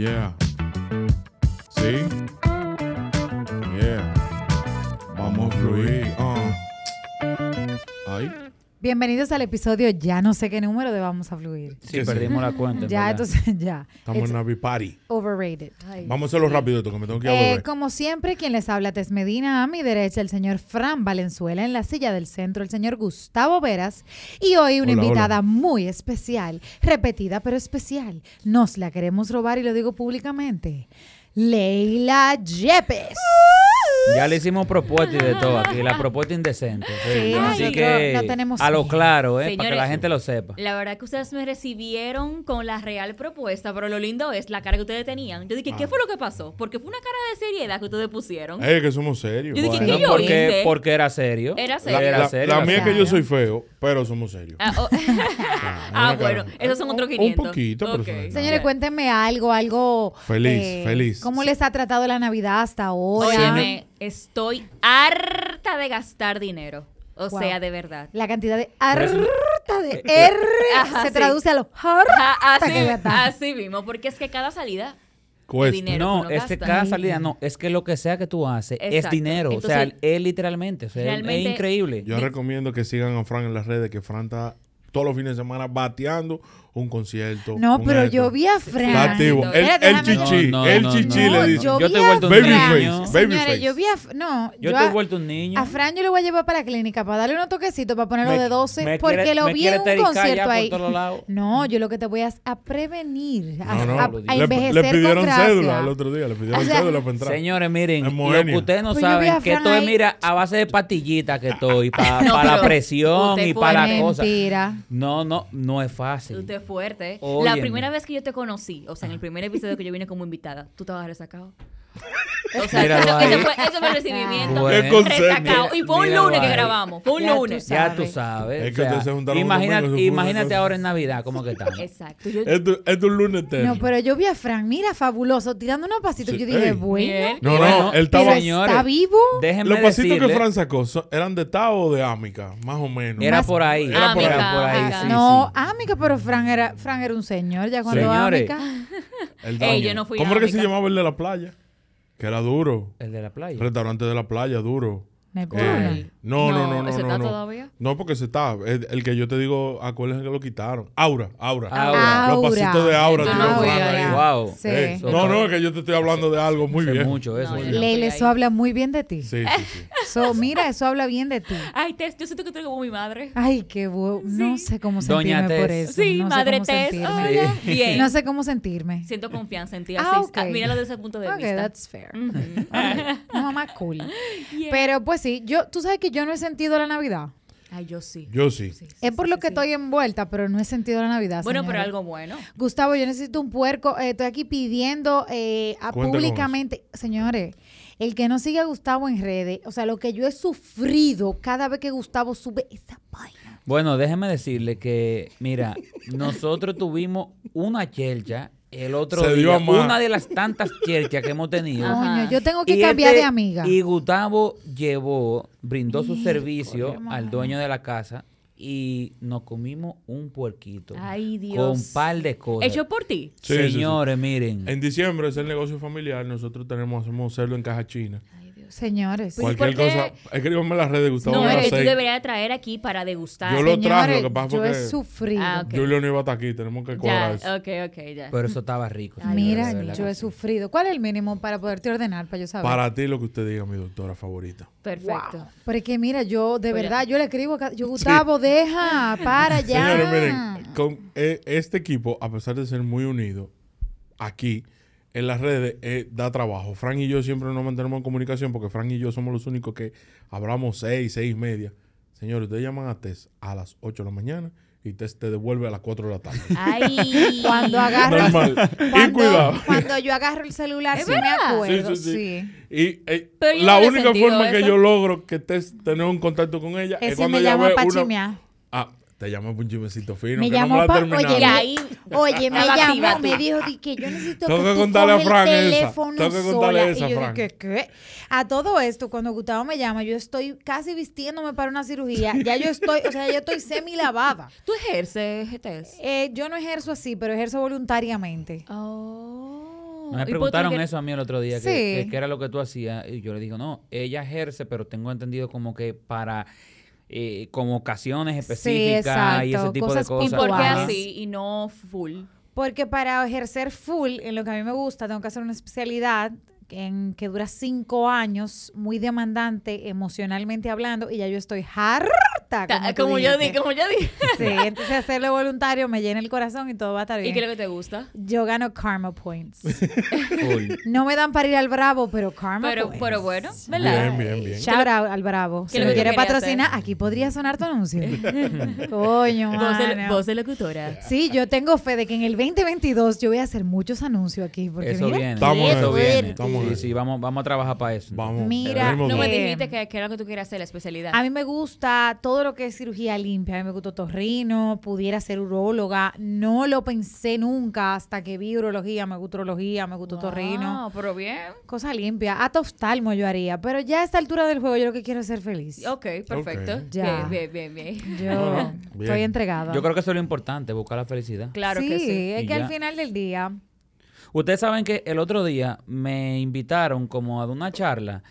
Yeah. See? Yeah. Vamos a fluir. Bienvenidos al episodio ya no sé qué número de Vamos a Fluir. Sí, perdimos la cuenta. en Ya, verdad. entonces, ya. Estamos It's en Navi Party. overrated. Vamos a hacerlo rápido esto, que me tengo que ir a Eh, como siempre, quien les habla Tess Medina, a mi derecha el señor Fran Valenzuela, en la silla del centro el señor Gustavo Veras y hoy una Hola, invitada muy especial, repetida pero especial. Nos la queremos robar y lo digo públicamente. Leila Yepes. Ya le hicimos propuesta y de todo aquí, la propuesta indecente. Sí, Así nosotros que no tenemos a lo claro, ¿eh? para que la gente lo sepa. La verdad que ustedes me recibieron con la real propuesta, pero lo lindo es la cara que ustedes tenían. Yo dije, ¿qué fue lo que pasó? Porque fue una cara de seriedad que ustedes pusieron. Eh, que somos serios. Yo dije, Bueno, ¿qué yo porque, hice? porque era serio. Era La, serio. Era la- serio. la mía es que yo soy feo, pero somos serios. Ah, oh. Ah, bueno, esos son otros Un- 500. Un poquito, pero Ok. son- Señores, Ya. cuéntenme algo, algo. eh, Feliz, feliz. ¿Cómo les ha tratado la Navidad hasta ahora? Óyeme, estoy harta de gastar dinero. O Wow. sea, de verdad. La cantidad de Pero harta de R Ajá, se sí. traduce a lo harta Así, que así mismo, porque es que cada salida Cuesta. dinero No, es que cada salida no, es que lo que sea que tú haces es dinero. o sea, es literalmente, o sea, es- realmente- es increíble. Yo recomiendo que sigan a Fran en las redes, que Fran está todos los fines de semana bateando un concierto. No, un pero esto. yo vi a Fran. Está activo. El, chichi, No, no, el no, chichi no. le No, dice. yo te he vuelto un niño. Babyface. yo vi a... No, Yo yo te he vuelto un niño. a Fran yo le voy a llevar para la clínica para darle unos toquecitos para ponerlo Me- de 12 me porque quiere- lo vi en un concierto ahí. No, yo lo que te voy a, a prevenir, a, No, no, a- a le, envejecer le pidieron con cédula el otro día, le pidieron O sea, cédula para entrar. Señores, miren, lo que ustedes no Pues saben, que esto es, mira, a base de pastillitas que estoy, para No, la presión y para las cosas. Mentira. No, no, no es fácil. Fuerte. La primera vez que yo te conocí, o sea, en el primer episodio que yo vine como invitada, tú estabas resacado. O sea, Míralo eso, fue, el recibimiento. Bueno. Resacado. Y fue un Míralo lunes que grabamos. Fue un Ya tú lunes. sabes. Ya tú sabes. Es que o sea, ustedes se juntaron un imagínate, fue imagínate ahora en Navidad cómo que estamos. Exacto. Yo, es un lunes eterno. No, pero yo vi a Fran, mira, fabuloso, tirando unos pasitos. Sí, Yo dije, ey. bueno. No, no, él pero estaba. señores, está vivo. Déjenme Los pasitos que decirle, Fran sacó eran de Tao o de Ámica, más o menos. Era Más- por ahí. Era por era ahí. por ahí, Ámica. sí, no, sí. Ámica, pero Fran era, Fran era un señor ya cuando Señores. Ámica. El Ey, yo no fui ¿Cómo era que se llamaba el de la playa? Que era duro. El de la playa. Restaurante de la playa, duro. Eh, no, no, no, no. ¿ese no, está no. todavía? No, porque se está. El, el que yo te digo, acuérdense que lo quitaron. Aura, Aura. Aura. Los pasitos de Aura, no ahí. Wow. Sí. Eh, no, no, es que yo te estoy hablando de algo muy bien. mucho eso. No. Leila, eso habla muy bien de ti. Sí, sí, sí. So, mira, eso habla bien de ti. Ay, Tess, yo siento que estoy como mi madre. Ay, qué bueno. No sé cómo Doña sentirme por Tess. eso. Sí, no madre sé cómo Tess. Hola. Bien. No sé cómo sentirme. Siento confianza en ti. Ah, Así, ok. ah, míralo desde ese punto de Ok, vista. that's fair. Mamá cool. Pero pues sí, yo, tú sabes que yo no he sentido la Navidad. Ay, yo sí. Yo sí. Sí, sí, Es por sí, lo sí, que sí. estoy envuelta, pero no he sentido la Navidad. Bueno, pero señores. algo bueno. Gustavo, yo necesito un puerco. Eh, estoy aquí pidiendo eh, a- públicamente. Señores, el que no siga a Gustavo en redes, o sea, lo que yo he sufrido cada vez que Gustavo sube esa vaina. Bueno, déjeme decirle que, mira, nosotros tuvimos una chelcha el otro Se día, una de las tantas chelchas que hemos tenido. Ajá. Yo tengo que Y cambiar este- de amiga. Y Gustavo llevó, brindó su servicio al dueño de la casa y nos comimos un puerquito. Ay, Dios. Con un par de cosas. Hecho por ti. Sí, sí, sí. Señores, miren. En diciembre es el negocio familiar. Nosotros tenemos, hacemos cerdo en caja china. Señores. Pues, Cualquier cosa, escríbame en las redes, Gustavo No, Vera es que tú deberías traer aquí para degustar. Yo lo traje, lo que pasa yo fue he que sufrido. Ah, ok. Julio no iba a estar aquí, tenemos que Ya, cobrar eso. ok, ok, ya. Pero eso estaba rico. Mira, de yo he sufrido. ¿Cuál es el mínimo para poderte ordenar, para yo saber? Para ti lo que usted diga, mi doctora favorita. Perfecto. Wow. Pero es que mira, yo de Oye. verdad, yo le escribo, yo Gustavo, deja, para ya. Señores, miren, con eh, este equipo, a pesar de ser muy unido, aquí en las redes eh, da trabajo. Frank y yo siempre nos mantenemos en comunicación porque Frank y yo somos los únicos que hablamos seis, seis y media. Señores, ustedes llaman a Tess a las 8 de la mañana y Tess te devuelve a las 4 de la tarde. Ay. Cuando agarro, Normal. y cuando, cuidado. cuando yo agarro el celular, ¿Es sí me verdad? acuerdo, Sí, sí, sí. sí. Y eh, la no única forma que yo logro que Tess tener un contacto con ella es, Ese cuando me ella llama ve para una... chimear. Ah, te llamo por un chimecito fino. Me que llamó no pa- oye, ahí. Oye, me llamó, me dijo di que yo necesito Tengo que, que tú contarle a coges Fran el esa. teléfono Tengo que contarle sola. esa, y yo Fran. dije, ¿qué? A todo esto, cuando Gustavo me llama, yo estoy casi vistiéndome para una cirugía. Ya yo estoy, o sea, yo estoy semi lavada. ¿Tú ejerces GTS? Eh, yo no ejerzo así, pero ejerzo voluntariamente. Oh. Me ¿Y por qué preguntaron eso a mí el otro día, que, Sí. que- que era lo que tú hacías. Y yo le digo, no, ella ejerce, pero tengo entendido como que para eh, como ocasiones específicas y ese tipo cosas de cosas. ¿Y por qué así y no full? Porque para ejercer full, en lo que a mí me gusta, tengo que hacer una especialidad en que dura cinco años, muy demandante emocionalmente hablando, y ya yo estoy harta. Ta- Como, Como yo dijiste. di, como yo di. Sí, entonces hacerlo voluntario me llena el corazón y todo va a estar ¿Y bien. qué es lo que te gusta? Yo gano karma points. No me dan para ir al Bravo, pero karma Pero, points. pero bueno, ¿verdad? Bien, bien, bien. Shout out al Bravo. ¿Qué Si me que tú quiere querías patrocinar, hacer? aquí podría sonar tu anuncio. Coño, Voz mano. voz de locutora. Sí, yo tengo fe de que en el 2022 yo voy a hacer muchos anuncios aquí. Porque Eso mira, viene. Estamos eso viene. estamos Sí, sí, vamos, vamos a trabajar para eso. Vamos. Mira, No me dijiste que, que era lo que tú querías hacer, la especialidad. A mí me gusta todo lo que es cirugía limpia. A mí me gustó torrino, pudiera ser uróloga. No lo pensé nunca hasta que vi urología. Me gustó urología, me gustó torrino. Wow, pero bien. Cosa limpia. Hasta oftalmo yo haría. Pero ya a esta altura del juego yo lo que quiero es ser feliz. Ok, perfecto. Ya. Bien, bien, bien, bien. Yo bien. estoy entregada. Yo creo que eso es lo importante, buscar la felicidad. Claro sí, que sí. es Y que al final del día... Ustedes saben que el otro día me invitaron como a una charla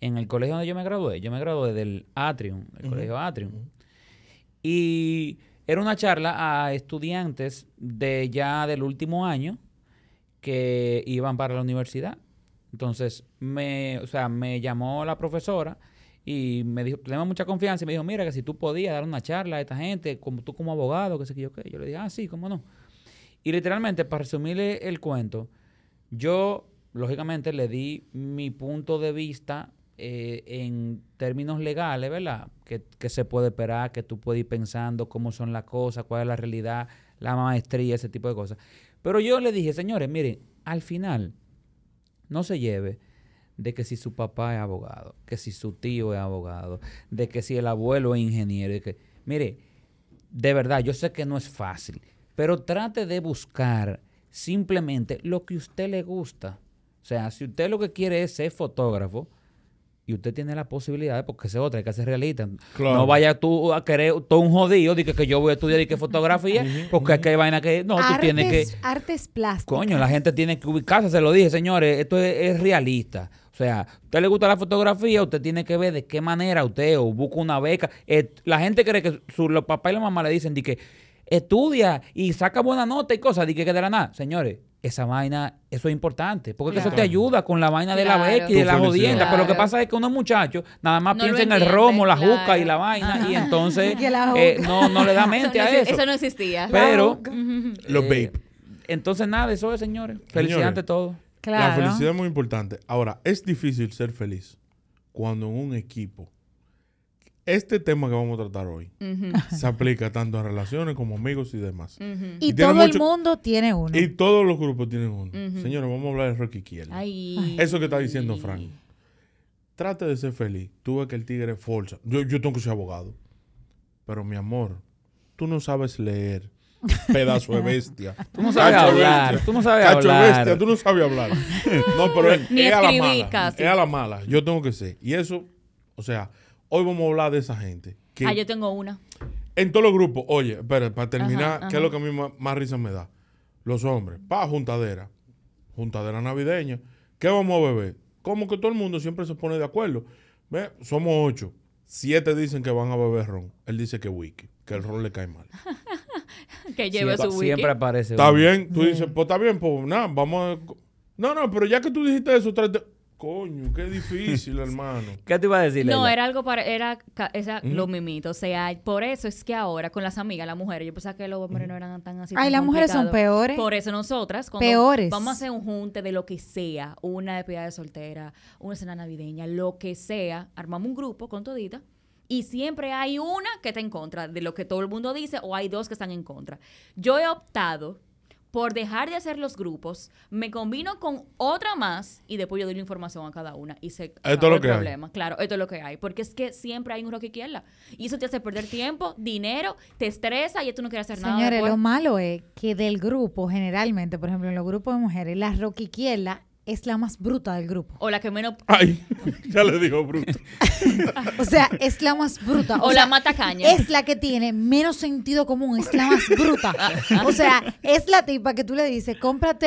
en el colegio donde yo me gradué. Yo me gradué del Atrium, el colegio Atrium. Y era una charla a estudiantes de ya del último año que iban para la universidad. Entonces, me, o sea, me llamó la profesora y me dijo, tenemos mucha confianza y me dijo, mira, que si tú podías dar una charla a esta gente, como tú como abogado, que sé que yo qué. Yo le dije, ah, sí, cómo no. Y literalmente, para resumirle el cuento, yo, lógicamente, le di mi punto de vista eh, en términos legales, ¿verdad? Que, que se puede esperar, que tú puedes ir pensando cómo son las cosas, cuál es la realidad, la maestría, ese tipo de cosas. Pero yo le dije, señores, miren, al final, no se lleve de que si su papá es abogado, que si su tío es abogado, de que si el abuelo es ingeniero, de que, mire, de verdad, yo sé que no es fácil, pero trate de buscar simplemente lo que a usted le gusta. O sea, si usted lo que quiere es ser fotógrafo y usted tiene la posibilidad, porque esa es otra, hay que ser realista. Claro. No vaya tú a querer todo un jodido de que, que yo voy a estudiar y que fotografía, porque es que hay vaina que no, tú tienes que artes, artes plásticas. Coño, la gente tiene que ubicarse, se lo dije, señores, esto es, es realista. O sea, a usted le gusta la fotografía, usted tiene que ver de qué manera usted o busca una beca. Eh, la gente cree que su, los papás y la mamá le dicen de que estudia y saca buena nota y cosas, de que quedará nada. Señores, esa vaina, eso es importante, porque eso te ayuda con la vaina de la beca y de la jodienda. Pero lo que pasa es que unos muchachos nada más No piensan en el romo, la juca claro. y la vaina, y entonces Que la eh, no, no le da mente no, a eso. eso no existía. Pero, Los eh, vape. entonces nada, eso es, señores. Felicidad ante todo. Claro. La felicidad es muy importante. Ahora, es difícil ser feliz cuando en un equipo. Este tema que vamos a tratar hoy se aplica tanto a relaciones como amigos y demás. Y, todo el mundo tiene uno. Y todos los grupos tienen uno. Señores, vamos a hablar de Rocky Kiel. Ay. Eso que está diciendo Frank. Trate de ser feliz. Tú ves que el tigre es forza. Yo, yo tengo que ser abogado. Pero mi amor, tú no sabes leer. Pedazo de bestia. Tú no sabes Cacho hablar, bestia. tú no sabes Cacho hablar. bestia, tú no sabes hablar. No, pero es, Ni es a la mala. casi. Es a la mala. Yo tengo que ser. Y eso, o sea, hoy vamos a hablar de esa gente. Que Ah, yo tengo una. en todos los grupos, oye, espera, para terminar, Ajá, ¿qué es lo que a mí más, más risa me da? Los hombres, pa, juntadera. Juntadera navideña. ¿Qué vamos a beber? como que todo el mundo siempre se pone de acuerdo. Ve, somos ocho. Siete dicen que van a beber ron. Él dice que wiki, que el ron le cae mal. Que lleve siempre, su wiki. siempre aparece. Está bien, tú dices, pues está bien, pues nada, vamos a... No, no, pero ya que tú dijiste eso. Coño, qué difícil, hermano. ¿Qué te iba a decir? No, Leila? era algo para, era esa, lo mimito. O sea, por eso es que ahora con las amigas, las mujeres, yo pensaba que los hombres no eran tan así. Ay, tan las mujeres son peores. Por eso nosotras, cuando Peores. vamos a hacer un junte de lo que sea, una despedida de soltera, una cena navideña, lo que sea, armamos un grupo con todita. Y siempre hay una que está en contra de lo que todo el mundo dice o hay dos que están en contra. Yo he optado por dejar de hacer los grupos, me combino con otra más y después yo doy la información a cada una y se Esto es lo el que hay. Claro, esto es lo que hay. Porque es que siempre hay un rock izquierda. Y eso te hace perder tiempo, dinero, te estresa y tú no quieres hacer nada. Señores, lo malo es que del grupo, generalmente, por ejemplo, en los grupos de mujeres, la roquiquiela es la más bruta del grupo. O la que menos. Ay, ya le dijo bruto. O sea, es la más bruta. O sea, la matacaña. Es la que tiene menos sentido común, es la más bruta. O sea, es la tipa que tú le dices, cómprate,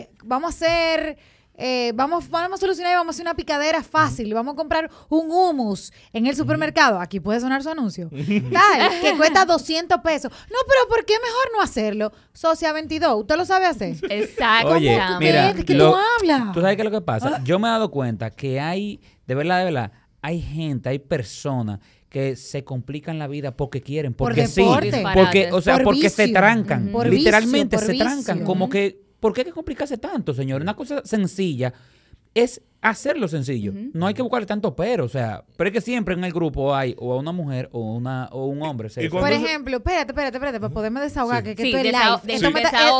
eh, vamos a hacer, eh, vamos, vamos a solucionar y vamos a hacer una picadera fácil, vamos a comprar un hummus en el supermercado, aquí puede sonar su anuncio, tal, que cuesta 200 pesos. No, pero ¿por qué mejor no hacerlo? Socia 22, ¿usted lo sabe hacer? Exacto. Oye, ¿Cómo mira, ¿De qué lo- tú hablas? ¿Tú sabes qué es lo que pasa? Yo me he dado cuenta que hay, de verdad, de verdad, hay gente, hay personas que se complican la vida porque quieren, Por porque sí, porque, o sea, Por porque se trancan, literalmente vicio, por se trancan, como que, ¿por qué hay que complicarse tanto, señor? Una cosa sencilla es hacerlo sencillo. No hay que buscarle tanto pero, o sea, pero es que siempre en el grupo hay o una mujer o una o un hombre. Y Por ejemplo, espérate, espérate, espérate, para poderme desahogar, que, que Sí, esto es desaho- live. de-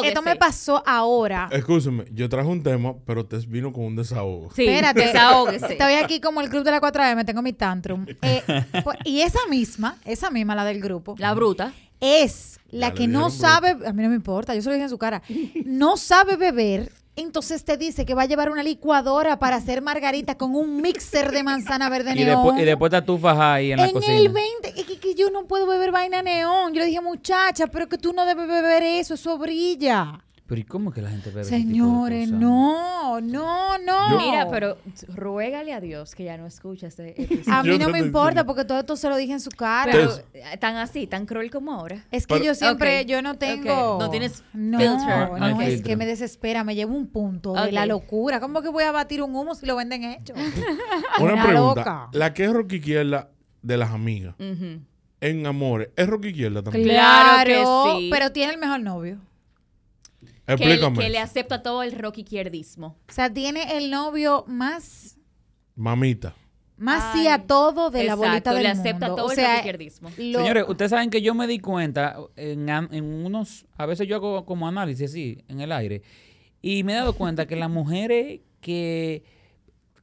Esto, me esto pasó ahora. Escúchame, yo traje un tema, pero te vino con un desahogo. Sí, Espérate. desahógese. Estoy aquí como el club de la 4M, tengo mi tantrum. Eh, pues, y esa misma, esa misma, la del grupo, La bruta. Es la que no sabe, a mí no me importa, yo se lo dije en su cara, no sabe beber, entonces te dice que va a llevar una licuadora para hacer margarita con un mixer de manzana verde y, neón. después, y después te atufas ahí en la en cocina. el 20, es que, que yo no puedo beber vaina neón. Yo le dije, muchacha, pero que tú no debes beber eso, eso brilla. Pero ¿y cómo que la gente bebe ese tipo de Señores, cosas? no, no, no. Mira, pero ruégale a Dios que ya no escucha este episodio. A mí no me importa porque todo esto se lo dije en su cara. Pero eh, tan así, tan cruel como ahora. es que Pero- yo siempre, yo no tengo... No tienes No, filter. no, No es que me desespera, me lleva un punto de la locura. ¿Cómo que voy a batir un humo si lo venden hecho? Una Una pregunta. loca. La que es rock izquierda de las amigas, en amores, ¿es rock izquierda también? Claro que sí. pero tiene el mejor novio. Que, Explícame. que le eso. acepta todo el rock izquierdismo. O sea, tiene el novio más, Mamita. más Ay, sí a todo de la Exacto, bolita del le acepta mundo. todo o el sea, rock izquierdismo. lo- Señores, ustedes saben que yo me di cuenta en, unos, a veces yo hago como análisis así en el aire, y me he dado cuenta que las mujeres que,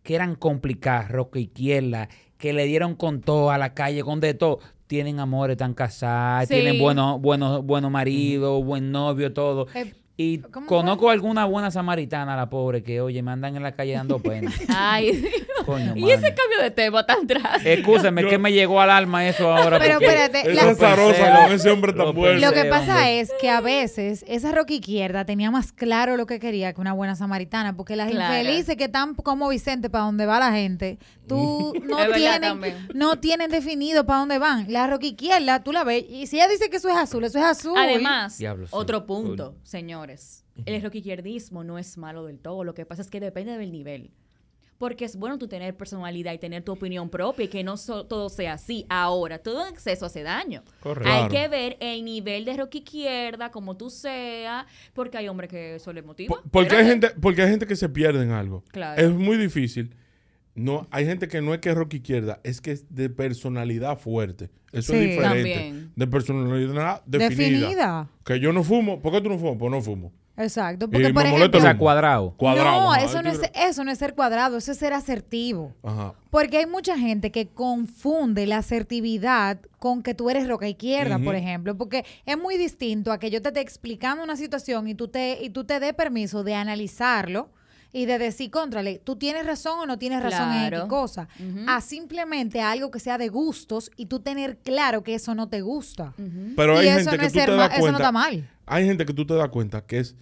que eran complicadas, roca izquierda, que le dieron con todo a la calle, con de todo, tienen amores, están casadas, Sí. tienen buenos buenos buenos maridos, buen novio, todo. Eh, Y ¿cómo conozco alguna buena samaritana, la pobre, que oye, me andan en la calle dando pena. Ay, Dios. Coño, y ese cambio de tema tan drástico. Excúseme, Yo- que me llegó al alma eso ahora. Pero espérate, es zarosa pensé, con ese hombre tan lo bueno. Lo que pasa hombre. es que a veces esa roca izquierda tenía más claro lo que quería que una buena samaritana, porque las Claro. infelices que están como Vicente para donde va la gente, tú no tienen, no tienen definido para dónde van. La roca izquierda, tú la ves, y si ella dice que eso es azul, eso es azul. Además, Diablo, sí, otro punto, señores. El rock izquierdismo no es malo del todo. Lo que pasa es que depende del nivel. Porque es bueno tú tener personalidad y tener tu opinión propia y que no so- todo sea así. Ahora, todo en exceso hace daño. Correcto. Hay que ver el nivel de rock izquierda, como tú seas, porque hay hombres que eso les motiva. Por- Porque hay, gente, porque hay gente que se pierde en algo. Claro. Es muy difícil. No, hay gente que no es que es rock izquierda, es que es de personalidad fuerte. Eso Sí. es diferente. También. De personalidad definida. Definida. Que yo no fumo. ¿Por qué tú no fumas? Pues no fumo. Exacto. Y Porque, me por ejemplo, O sea, cuadrado. Cuadrado. no, eso no, es, eso no es ser cuadrado, eso es ser asertivo. Ajá. Porque hay mucha gente que confunde la asertividad con que tú eres roca izquierda, por ejemplo, porque es muy distinto a que yo te esté explicando una situación y tú te y tú te dé permiso de analizarlo y de decir, contrale, tú tienes razón o no tienes razón en. X cosa, a simplemente algo que sea de gustos y tú tener claro que eso no te gusta. Pero y hay eso gente no que es tú ser te das eso no cuenta. está mal. Hay gente que tú te das cuenta que es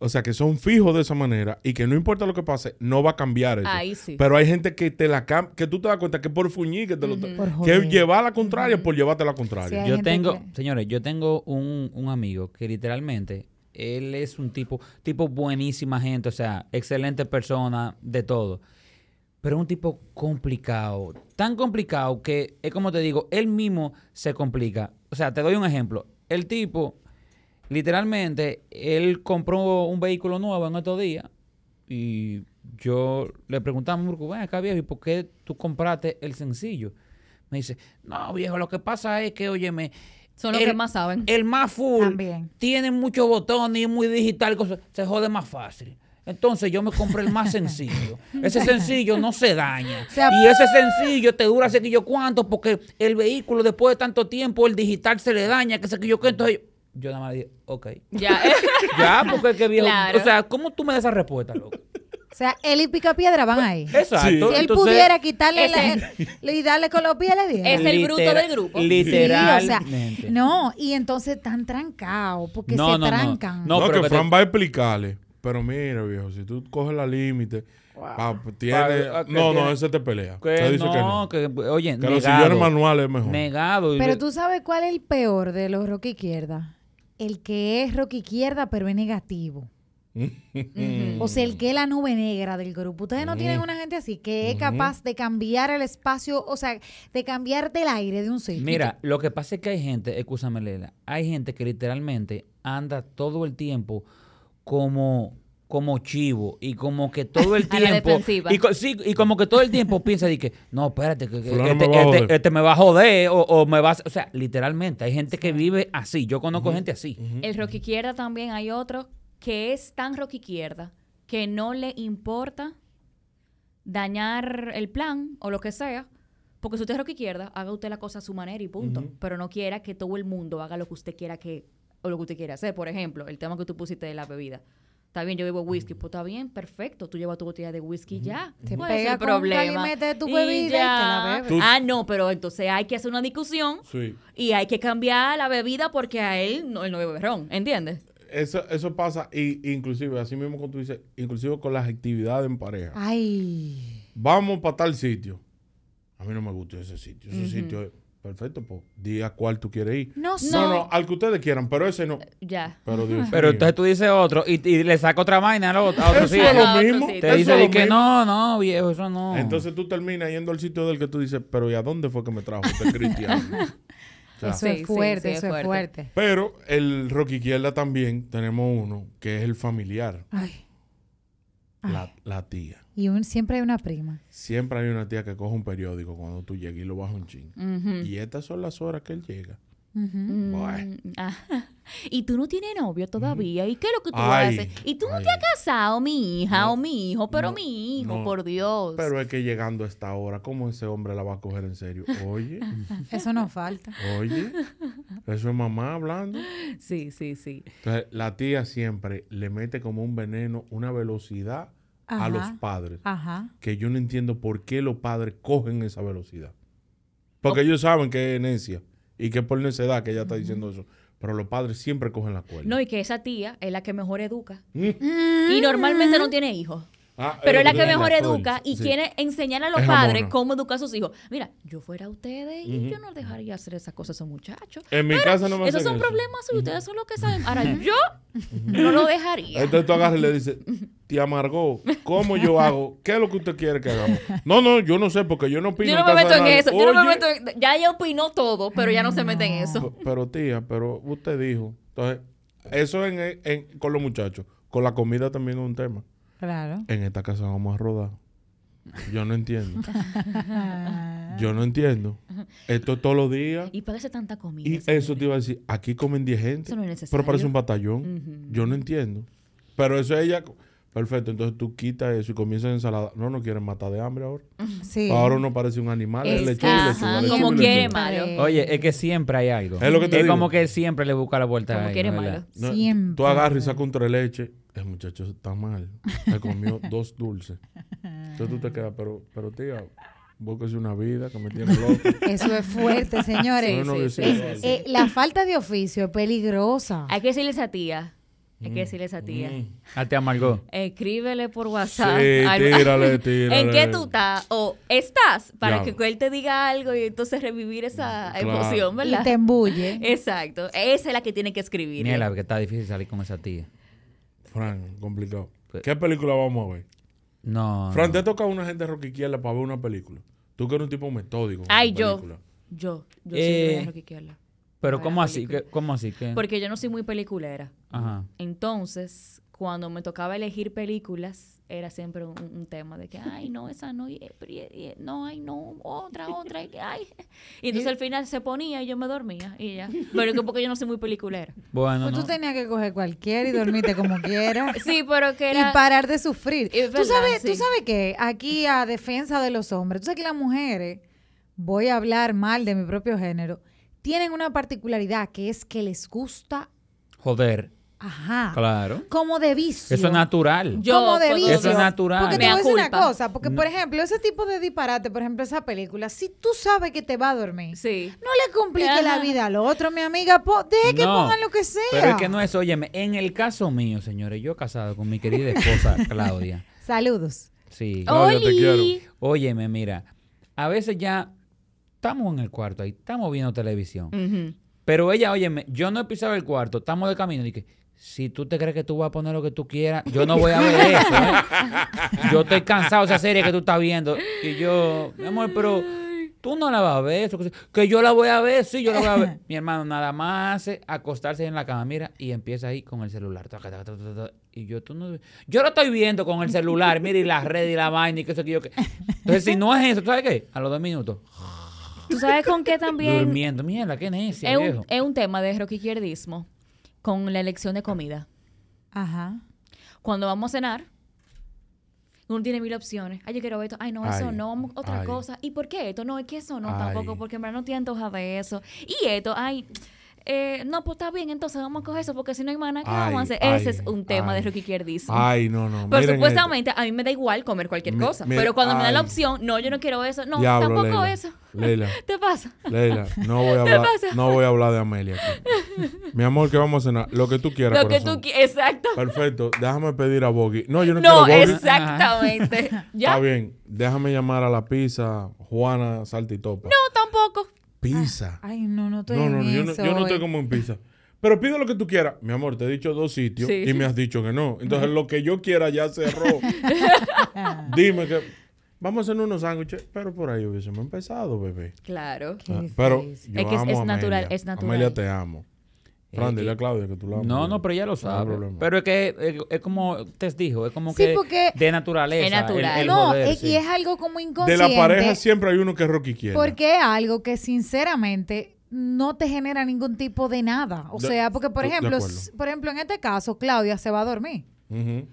o sea, que son fijos de esa manera y que no importa lo que pase, no va a cambiar eso. Ahí sí. Pero hay gente que te la cam- que tú te das cuenta que por fuñir que te lo Por que llevar la contraria por llevarte la contraria. Sí, Yo tengo, que- señores, yo tengo un, un amigo que literalmente, él es un tipo, tipo buenísima gente, o sea, excelente persona, de todo. Pero un tipo complicado, tan complicado que es como te digo, él mismo se complica. O sea, te doy un ejemplo. El tipo, literalmente, él compró un vehículo nuevo en estos días y yo le preguntaba a Murco, ven acá viejo, ¿y por qué tú compraste el sencillo? Me dice, no viejo, lo que pasa es que, óyeme, Son los el- que más saben. el más full También. tiene muchos botones y es muy digital, cosas, se jode más fácil. Entonces yo me compré el más sencillo. Ese sencillo no se daña. y ese sencillo te dura sé que yo cuánto, porque el vehículo después de tanto tiempo, el digital se le daña, que sé que yo qué. Entonces yo nada más dije, ok. Ya. Ya, porque que viejo. Claro. O sea, ¿cómo tú me das esa respuesta, loco? O sea, él y Picapiedra van ahí. Exacto. Sí. Si él entonces, pudiera quitarle la- y darle con los pies, le diera. Es el bruto del grupo. Sí, o sea, Literalmente. no, y entonces están trancados porque No, se no, no. trancan. No, No, pero que que te- Fran va a explicarle. Pero mira, viejo, si tú coges la límite, pa- tiene... Pa- que no, no, ese te pelea. Que Te dice no, que no. que, oye, Que los negado, sillones manuales es mejor. negado. y Pero le- tú sabes cuál es el peor de los rock izquierda. El que es rock izquierda, pero es negativo. O sea, el que es la nube negra del grupo. Ustedes no tienen una gente así que es capaz de cambiar el espacio, o sea, de cambiarte el aire de un sitio. Mira, lo que pasa es que hay gente, escúchame Lela, hay gente que literalmente anda todo el tiempo como como chivo y como que todo el tiempo y, co- sí, y como que todo el tiempo piensa de que no espérate que, que este, me va a este- joder. este me va a joder o, o me va a, o sea literalmente hay gente que vive así. Yo conozco gente así. El rock izquierda también hay otro que es tan rock izquierda que no le importa dañar el plan o lo que sea. Porque si usted es rock izquierda, haga usted la cosa a su manera y punto. Pero no quiera que todo el mundo haga lo que usted quiera que, o lo que usted quiera hacer. Por ejemplo, el tema que tú pusiste de la bebida. Está bien, yo bebo whisky. Pues está bien, perfecto. Tú llevas tu botella de whisky ya. Te ¿Cuál es pega el problema? calimete de tu bebida y te la bebes. Tú- Ah, no, pero entonces hay que hacer una discusión Sí. y hay que cambiar la bebida porque a él no, él no bebe ron, ¿entiendes? Eso, eso pasa, y, inclusive, así mismo como tú dices, inclusive con las actividades en pareja. Ay. Vamos para tal sitio. A mí no me gusta ese sitio. Ese sitio es perfecto, pues di a cuál tú quieres ir. No sé. No, no, al que ustedes quieran, pero ese no. Ya. Pero Dios pero mío. entonces tú dices otro y, y le saca otra vaina a otro, a otro Eso sitio. es lo A mismo. te dice que mismo. no no viejo eso no Entonces tú terminas yendo al sitio del que tú dices, pero ¿y a dónde fue que me trajo este cristiano? Eso Sí, es fuerte, sí, es eso es fuerte. fuerte. Pero el rock izquierda también tenemos uno que es el familiar, Ay. Ay. la, tía. Y un, siempre hay una prima. Siempre hay una tía que coge un periódico cuando tú llegas y lo baja un ching. Y estas son las horas que él llega. Mm, ajá. Y tú no tienes novio todavía. ¿Y qué es lo que tú Ay, haces? Y tú no te has casado, mi hija No, o mi hijo, pero no, mi hijo, no. por Dios. Pero es que llegando a esta hora, ¿cómo ese hombre la va a coger en serio? Oye, Eso no falta. oye, eso es mamá hablando. Sí, sí, sí. Entonces, la tía siempre le mete como un veneno, una velocidad a los padres. Ajá. Que yo no entiendo por qué los padres cogen esa velocidad. Porque ellos saben que es necia y que por necedad que ella está diciendo eso. Pero los padres siempre cogen la cuerda. No, y que esa tía es la que mejor educa. Mm. Y normalmente no tiene hijos. Ah, Pero es la que mejor razón. educa y Sí. quiere enseñar a los Es padres cómo educar a sus hijos. Mira, yo fuera a ustedes y yo no dejaría hacer esas cosas a esos muchachos. En mi Pero casa no me Esos son eso. problemas suyos, ustedes son los que saben. Ahora, yo no lo dejaría. Entonces tú agarras y le dices, tía Margot, ¿cómo yo hago? ¿Qué es lo que usted quiere que hagamos? No, no, yo no sé porque yo no opino Yo no en me meto en eso. Yo no me meto en... Ya ella opinó todo, pero ya no se mete en eso. P- Pero tía, pero usted dijo. Entonces, eso en, en- con los muchachos. Con la comida también es un tema. Claro. En esta casa vamos a rodar. Yo no entiendo. Yo no entiendo. Esto es todos los días. Y parece tanta comida. Y eso te iba a decir, aquí comen 10 gente. Eso no es necesario. pero parece un batallón. Yo no entiendo. Pero eso ella... Perfecto, entonces tú quitas eso y comienzas ensalada. No, no quieren matar de hambre ahora. Sí. Ahora uno parece un animal. Es- Es lechuga lechuga, lechuga como quiere. Mario. Oye, es que siempre hay algo. Es lo que te Es digo. como que siempre le busca la vuelta Como a quiere malo. No, Siempre. Tú agarras y sacas un tres leche. El muchacho está mal. Se comió dos dulces. Entonces tú te quedas, pero, pero tía, búsquese una vida que me tiene loco. Eso es fuerte, señores. Sí, sí, Eh, la falta de oficio es peligrosa. Hay que decirle a esa tía Hay que decirle a esa tía. Mm. A te amargó. Escríbele por WhatsApp. Sí, al- tírale, tírale. ¿En qué tú estás? O estás para que él te diga algo y entonces revivir esa Claro. emoción, Y ¿verdad? te embulle. Exacto. Esa es la que tiene que escribir. Miela, que está difícil salir con esa tía. Fran, complicado. Pues- ¿Qué película vamos a ver? No. Fran, no. ¿te toca una gente rock izquierda para ver una película? Tú que eres un tipo metódico. Ay, yo. película. Yo, yo Eh, siempre voy a. Pero ¿cómo así? ¿Qué- ¿Cómo así? ¿Qué? Porque yo no soy muy peliculera. Ajá. Entonces, cuando me tocaba elegir películas, era siempre un, un tema de que, ay, no, esa no, y- y- y- no, ay, no, otra, otra, y que, ay. Y entonces al final se ponía y yo me dormía y ya. Pero que porque yo no soy muy peliculera. Bueno, Pues no. tú tenías que coger cualquiera y dormirte como quieras. Sí, pero que era... Y parar de sufrir. Tú sabes, tú sí. sabes que aquí a defensa de los hombres, tú sabes que las mujeres, voy a hablar mal de mi propio género, tienen una particularidad que es que les gusta, Joder. ajá, Claro. como de vicio. Eso es natural. Yo, como de vicio. Eso es natural. Porque te voy a decir una cosa, porque por ejemplo, ese tipo de disparate, por ejemplo, esa película, si tú sabes que te va a dormir, Sí. no le complique la vida al otro, mi amiga, po- deje que No, pongan lo que sea. Pero es que no es, óyeme, en el caso mío, señores, yo casado con mi querida esposa Claudia. Saludos. Sí. Claudia, te quiero. Óyeme, mira, a veces ya estamos en el cuarto ahí, estamos viendo televisión. Pero ella, óyeme, yo no he pisado el cuarto, estamos de camino. Dije, si tú te crees que tú vas a poner lo que tú quieras, yo no voy a ver eso, ¿eh? Yo estoy cansado de esa serie que tú estás viendo. Y yo, mi amor, pero tú no la vas a ver. Eso, que, que yo la voy a ver, sí, yo la voy a ver. Mi hermano nada más hace acostarse en la cama, mira, y empieza ahí con el celular. Y yo, tú no... Yo lo estoy viendo con el celular, mira, y la red y la vaina y qué sé que yo. qué. Entonces, si no es eso, ¿tú sabes qué? A los dos minutos, ¿Tú sabes con qué también durmiendo. Mierda, qué necia, es un, es un tema de rock izquierdismo con la elección de comida? Ajá. Cuando vamos a cenar, uno tiene mil opciones. Ay, yo quiero esto. Ay, no, eso Ay, no, otra ay. cosa. ¿Y por qué esto? No, es que eso no Ay. tampoco, porque en verdad no tiene antoja de eso. Y esto, ay, eh, no, pues está bien, entonces vamos a coger eso, porque si no hay mana, ¿qué vamos a hacer? ay, Ese es un tema ay. de rock izquierdismo. Ay, no, no. Pero supuestamente a mí me da igual comer cualquier Mi- cosa. pero cuando me da la opción, no, yo no quiero eso. No, Diablo, tampoco Leila. eso. Leila, ¿Te pasa? Leila, no voy a ¿Qué hablar, no voy a hablar de Amelia aquí. Mi amor, ¿qué vamos a cenar? Lo que tú quieras, Lo que tú quieres. Exacto. Perfecto, déjame pedir a Boggy. No, yo no, No, quiero Boggy. exactamente. ¿Ya? Está bien, déjame llamar a la pizza Juana Saltitopa. No, tampoco. Pizza. Ay, no, no estoy No, no, en no, yo no, eso yo no estoy como en pizza. Pero pide lo que tú quieras. Mi amor, te he dicho dos sitios Sí. y me has dicho que no. Entonces, lo que yo quiera ya cerró. Dime que vamos a hacer unos sándwiches, pero por ahí hubiésemos empezado, bebé. Claro. Ah, Pero yo Es que es- amo es a natural, Amelia. es natural. Amelia, te amo. Fran, Eh, dile eh, a Claudia que tú la amas. No, no, pero ella lo sabe. pero es que es, es como te dijo, es como Sí, que porque- de naturaleza. Es natural. el- el no, joder, es- sí. y es algo como De inconsciente. la pareja siempre hay uno que es Rocky izquierda. Porque es algo que sinceramente no te genera ningún tipo de nada. O De- sea, porque por de- de ejemplo, por ejemplo, en este caso, Claudia se va a dormir. Ujú.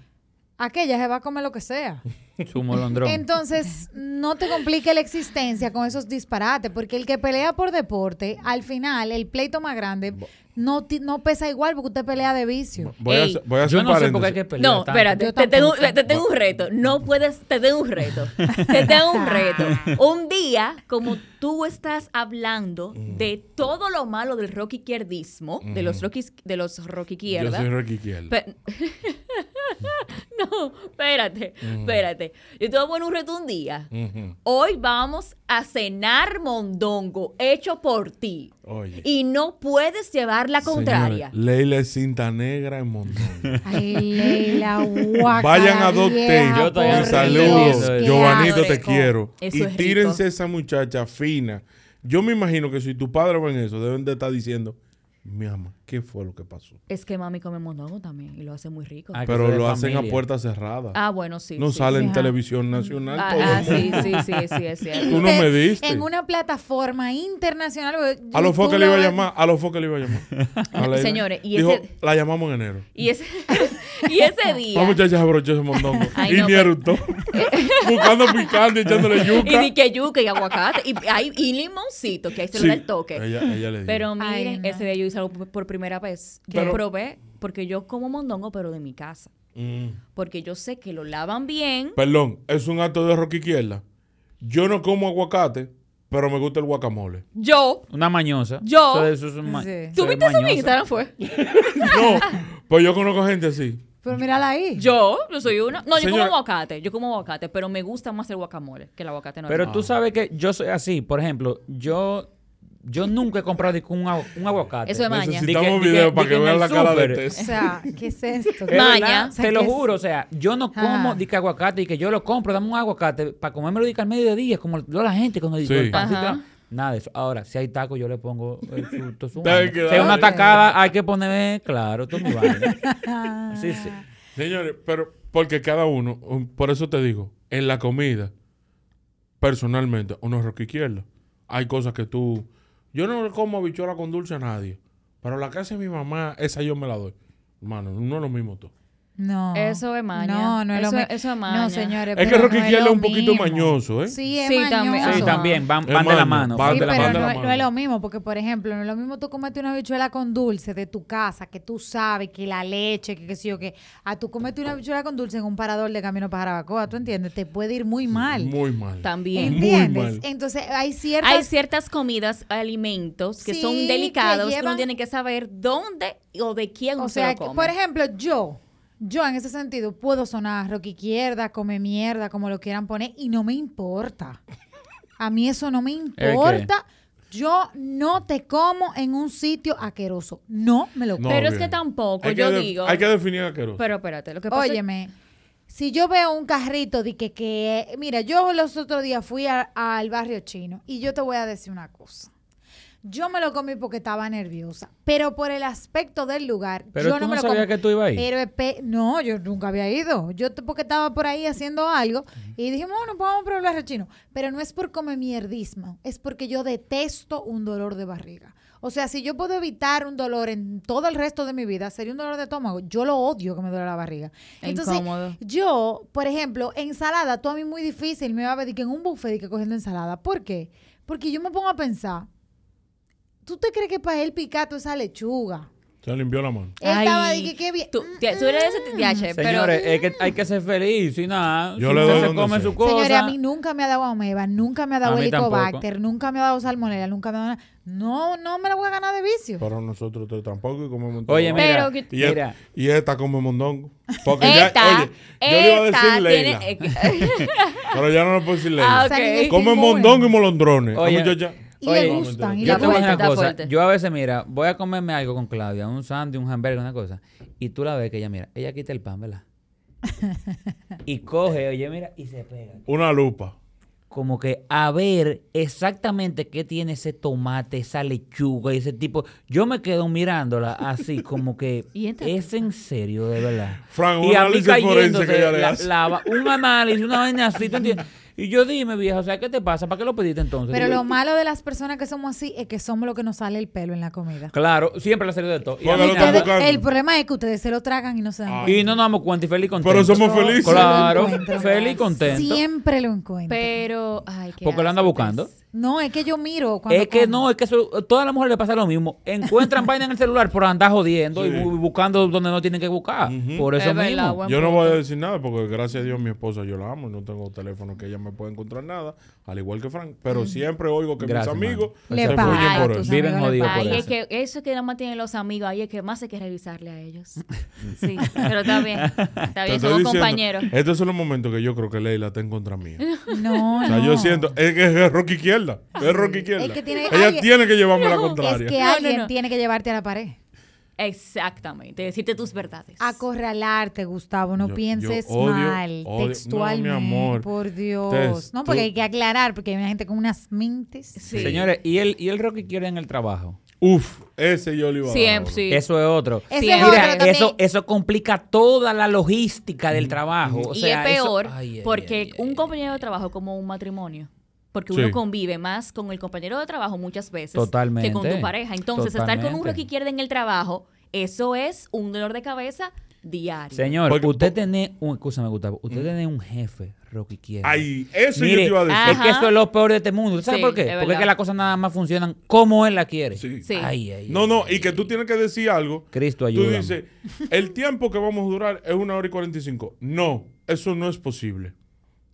Aquella se va a comer lo que sea. Su molondrón. Entonces, no te complique la existencia con esos disparates, porque el que pelea por deporte, al final, el pleito más grande, no, no pesa igual porque usted pelea de vicio. Voy, a, Ey, hacer- voy a hacer Yo un no sé por qué hay paréntesis. que pelear No, tanto. espérate, Yo te tengo, te tengo un reto. No puedes, te tengo un reto. Te tengo un reto. Un día, como tú estás hablando de todo lo malo del rock izquierdismo, de los rock, de los rock Yo izquierda. soy Rocky izquierda. no, espérate, espérate. Yo te voy a poner un reto un día. Hoy vamos a cenar mondongo hecho por ti. Oye. Y no puedes llevar la contraria. Señores, Leila es cinta negra en montón. Ay, Leila, guácala, Vayan a Doc. Yo todavía por Un no saludo. entendiendo Dios, eso. qué Giovanito, te quiero. Eso y es rico. tírense esa muchacha fina. Yo me imagino que si tu padre ven eso, deben de estar diciendo, mi ama, ¿qué fue lo que pasó? Es que mami come mondongo también y lo hace muy rico. Que Pero lo hacen a puerta cerrada. Ah, bueno, sí. no sí, sale sí. en Ajá. televisión nacional. Ah, todo ah, sí, sí, sí, sí, es cierto. Tú no me diste. En una plataforma internacional. A los focos le iba a llamar. A los focos le iba a llamar. A. Señores, y Dijo, ese- la llamamos en enero. Y ese, y ese día. La muchacha se abrochó ese mondongo. Ay, y no, ni pero- erutó. Buscando picante, echándole Y yuca. di que yuca y aguacate. Y, ay, y limoncito, que ahí se Sí, le da el toque. Ella, ella le dijo. Pero Ay, miren, no. ese día yo hice algo por primera vez. Pero- yo probé, porque yo como mondongo, pero de mi casa. Mm. Porque yo sé que lo lavan bien. Perdón, es un acto de roca izquierda. Yo no como aguacate, pero me gusta el guacamole. Yo. Una mañosa. Yo. Eso, eso es un ma- Sí. eso ¿Tú viste eso en. Instagram? Fue. No, Pues yo conozco gente así. Pero mírala ahí. Yo, yo soy una. No, yo Señora- como aguacate. Yo como aguacate, pero me gusta más el guacamole que el aguacate no. Pero tú sabes que yo soy así. Por ejemplo, yo, yo nunca he comprado un, agu- un aguacate. Eso es maña. Necesitamos di que- video di para que en vean el la cara de súper. O Tess. sea, ¿qué es esto? Es verdad, Maña. O sea, te lo que es- juro, o sea, yo no como Ah. di que aguacate y que yo lo compro, dame un aguacate para comérmelo di que al mediodía, como lo- la gente cuando dice Sí. el pancito. Ajá. Nada de eso. Ahora, si hay tacos, yo le pongo el fruto. su Si hay una tacada, hay que ponerme, claro, tú mi vaina. Sí, sí. Señores, pero porque cada uno, por eso te digo, en la comida, personalmente, uno es roca izquierda. Hay cosas que tú. Yo no le como habichuela con dulce a nadie. Pero la que hace mi mamá, esa yo me la doy. Hermano, no es lo mismo todo. No. Eso es maña. No, no es Eso- lo mismo. eso es No, maña. señores. Es que Rocky no es un poquito mismo. mañoso, ¿eh? Sí, es Sí, también. mañoso. Sí, también, van, van de la mano. van Sí, de la pero mano. no, no es lo mismo, porque por ejemplo, no es lo mismo tú comete una habichuela con dulce de tu casa, que tú sabes que la leche, que qué sé yo, que a tú comete una habichuela con dulce en un parador de camino para Jarabacoa, ¿tú entiendes? Te puede ir muy mal. Muy mal. También. Muy ¿Entiendes? mal. Entonces, hay ciertas... Hay ciertas comidas, alimentos que Sí, son que delicados que, uno llevan- tiene que saber dónde o de quién O sea, se que, lo come. por ejemplo, yo, yo en ese sentido puedo sonar rock izquierda, come mierda, como lo quieran poner, y no me importa. A mí eso no me importa. Yo no te como en un sitio asqueroso. No me lo No, como. pero es que tampoco, Hay que yo digo. Hay que definir asqueroso. Pero espérate, lo que pasa es- Óyeme, si yo veo un carrito de que, que mira, yo los otros días fui a- al barrio chino y yo te voy a decir una cosa. Yo me lo comí porque estaba nerviosa, pero por el aspecto del lugar, Pero yo tú no no me lo sabías como. que tú ibas ahí. Pero no, yo nunca había ido. Yo porque estaba por ahí haciendo algo y dije, bueno, pues vamos a probar el barrio chino. Pero no es por comer mierdismo, es porque yo detesto un dolor de barriga. O sea, si yo puedo evitar un dolor en todo el resto de mi vida, sería un dolor de estómago. Yo lo odio que me duele la barriga. Entonces, Incómodo. yo, por ejemplo, ensalada, tú a mí muy difícil me va a de que en un buffet que cogiendo ensalada. ¿Por qué? Porque yo me pongo a pensar, ¿tú te crees que para él picar toda esa lechuga? Se limpió la mano. Él estaba Ay, de que qué bien. Tú, tía, tú eres de ese TH, pero. Señores, es que hay que ser feliz y nada. Yo si le doy se come sea. su cosa. Señores, a mí nunca me ha dado ameba, nunca me ha dado helicobacter, nunca me ha dado salmonella, nunca me ha dado nada. No, no me la voy a ganar de vicio. Pero nosotros tres tampoco y comemos. Oye, mira, Pero que- y, mira, y esta come mondongo. Porque ya, Esta, oye, yo le iba a decir esta Leila. tiene. eh, Pero ya no le puedo decir Leila. Ah, Esa niña ok. está Come mondongo y molondrones. Oye, muchacha- Y Oye, le gustan. Y yo te voy a decir gustan. una Está cosa. fuerte. Yo a veces, mira, voy a comerme algo con Claudia, un sándwich, un hamburger, una cosa. Y tú la ves que ella, mira, ella quita el pan, ¿verdad? y coge, oye, mira, y se pega. Una lupa. Como que a ver exactamente qué tiene ese tomate, esa lechuga y ese tipo. Yo me quedo mirándola así, como que es en serio, de verdad. Fran, un y a mí cayéndose que ella le la- la- un análisis, una vaina así, ¿tú entiendes? Y yo dime, vieja, o sea, ¿qué te pasa? ¿Para qué lo pediste entonces? Pero Digo, lo malo de las personas que somos así es que somos lo que nos sale el pelo en la comida. Claro, siempre le salido de todo. Y, a Ustedes- el problema es que ustedes se lo tragan y no se dan Ay. cuenta. Y no nos damos cuenta y feliz y contento. Pero somos felices. Claro, feliz y contento. Siempre lo encuentro. Pero. Ay, qué Porque lo anda buscando. Tess. No, es que yo miro cuando Es que como. no, es que eso, todas las mujeres le pasa lo mismo. Encuentran vaina en el celular por andar jodiendo Sí. y bu- buscando donde no tienen que buscar. Por eso Es verdad, mismo. buen Yo no voy a decir nada porque gracias a Dios mi esposa yo la amo y no tengo teléfono que ella me pueda encontrar nada, al igual que Frank. Pero siempre oigo que Gracias, mis amigos mano. Le se paga fluyen por eso. Viven jodidos por Ahí es eso. que eso que nada más tienen los amigos, ahí es que más hay que revisarle a ellos. Sí, pero está bien. Está bien, somos compañeros. Estos son los momentos que yo creo que Leila está en contra mía. No, O sea, no. yo siento, es que es rock izquierda. Es rock izquierda. Es que tiene- Ella alguien- tiene que llevarme la Es contraria. que No, no, alguien no. tiene que llevarte a la pared. Exactamente, decirte tus verdades. Acorralarte, Gustavo. No Yo- pienses yo odio- mal. odio- textualmente. no, mi amor. Por Dios. No, porque tú- hay que aclarar, porque hay una gente con unas mentes. Sí. Señores, ¿y el, ¿y el rock que quiere en el trabajo? Uf, ese yo le iba a dar sí. Eso es otro. Ese es mira, otro eso, eso complica toda la logística del trabajo. O y sea, es peor ay, porque ay, ay, un compañero de trabajo es como un matrimonio. Porque Sí. uno convive más con el compañero de trabajo muchas veces Totalmente. que con tu pareja. Entonces, estar con un rock izquierda en el trabajo, eso es un dolor de cabeza diario. Señor, Porque- usted tiene un, escúchame, Gustavo, usted tiene un jefe rock izquierda. Ay, eso Mire, yo te iba a decir. es que eso es lo peor de este mundo. ¿Sabes Sí, por qué? es Porque es que las cosas nada más funcionan como él la quiere. Sí. Sí. Ay, ay, No, ay, no, ay, y que tú tienes que decir algo. Cristo, Tú ayúdame. dices, el tiempo que vamos a durar es una hora y 45. No, eso no es posible.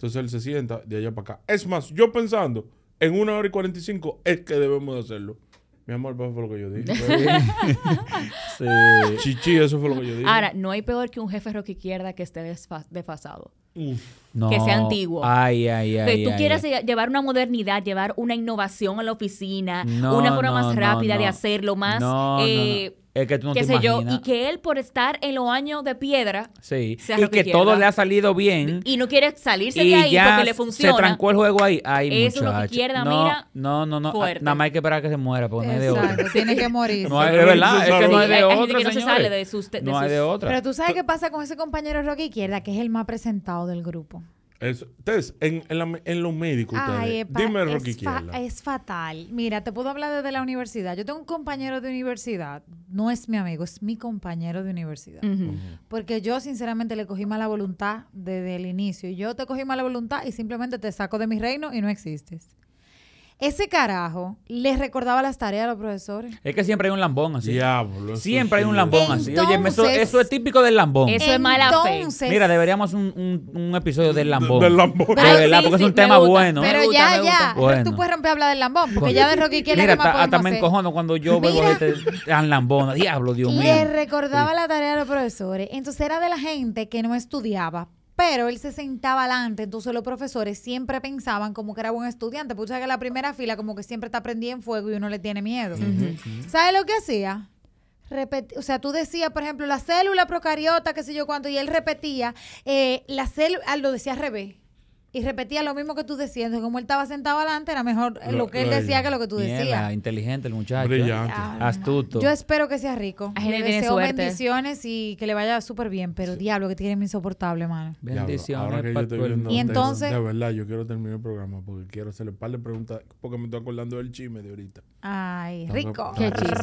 Entonces él se sienta de allá para acá. Es más, yo pensando, en una hora y 45 es que debemos de hacerlo. Mi amor, eso fue lo que yo dije. Sí. Chichi, eso fue lo que yo dije. Ahora, no hay peor que un jefe rock izquierda que esté desfa- desfasado. No. Que sea antiguo. Ay, ay, Que ay. tú ay, quieras ay. lle- llevar una modernidad, llevar una innovación a la oficina, No, una forma no, más no, rápida de hacerlo, más, No, no, no. eh, Es que tú no qué te sé yo, imaginas. y que él por estar en los años de piedra Sí. Y que todo le ha salido bien. y no quiere salirse de ahí ya porque le funciona. se trancó el juego ahí. Ay, Eso es lo que muchacho. izquierda, no, mira, No, no, no. fuerte. Nada más hay que esperar a que se muera, porque no hay de otra. Exacto, tiene que morir. No hay, de verdad, es que no hay de hay- hay gente otra, que no se sale de sus- de no hay de otra. Pero tú sabes qué pasa con ese compañero rock izquierda, que es el más presentado del grupo. Eso. Entonces, en, en, la- en los médicos, Ay, ustedes, epa, dime es, Rocky fa- Izquierda. es fatal. Mira, te puedo hablar desde la universidad. Yo tengo un compañero de universidad, no es mi amigo, es mi compañero de universidad. Porque yo sinceramente le cogí mala voluntad desde el inicio. Y yo te cogí mala voluntad y simplemente te saco de mi reino y no existes. Ese carajo les recordaba las tareas a los profesores. Es que siempre hay un lambón así. Diablo. Siempre hay un lambón así. Oye, eso, es típico del lambón. Eso es mala fe. Entonces- Mira, deberíamos un, un, un episodio del lambón. Del lambón. De Pero verdad, sí, porque es un tema gusta. bueno. Pero gusta, ya, ya. Bueno. Tú puedes romper a hablar del lambón, porque ya de Rocky izquierda Mira, ¿qué más hasta, me encojono cuando yo veo tan lambón. Diablo, Dios mío. Le recordaba la tarea a los profesores. Entonces era de la gente que no estudiaba, pero él se sentaba adelante. Entonces los profesores siempre pensaban como que era buen estudiante. Sabes que la primera fila como que siempre está prendida en fuego y uno le tiene miedo. ¿Sabes lo que hacía? O sea, tú decías, por ejemplo, la célula procariota, qué sé yo cuánto, y él repetía, eh, la célula, ah, lo decía al revés. Y repetía lo mismo que tú decías. Entonces, como él estaba sentado adelante, era mejor Lo- lo que él lo- decía que lo que tú Mierda, decías. inteligente el muchacho. ¿eh? Brillante. Ah, Astuto. Yo espero que sea rico. Le deseo suerte. bendiciones y que le vaya súper bien, pero diablo, que tiene insoportable, mano. Bendiciones ahora que yo para estoy todo el viendo Y entonces- De verdad, yo quiero terminar el programa porque quiero hacerle un par de preguntas porque me estoy acordando del chisme de ahorita. Ay, rico. Qué chisme.